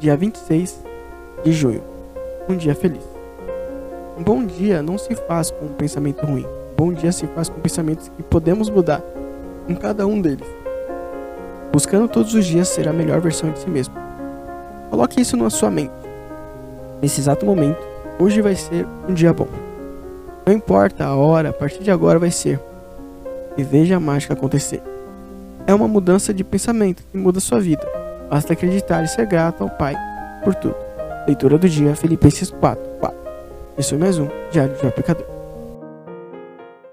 dia 26 de junho. Um dia feliz. Um bom dia não se faz com um pensamento ruim. Um bom dia se faz com pensamentos que podemos mudar em cada um deles. Buscando todos os dias ser a melhor versão de si mesmo. Coloque isso na sua mente. Nesse exato momento, hoje vai ser um dia bom. Não importa a hora, a partir de agora vai ser. E veja a mágica acontecer. É uma mudança de pensamento que muda sua vida. Basta acreditar e ser grato ao Pai por tudo. Leitura do dia, Filipenses 4, 4. Esse é mais um Diário de Aplicador.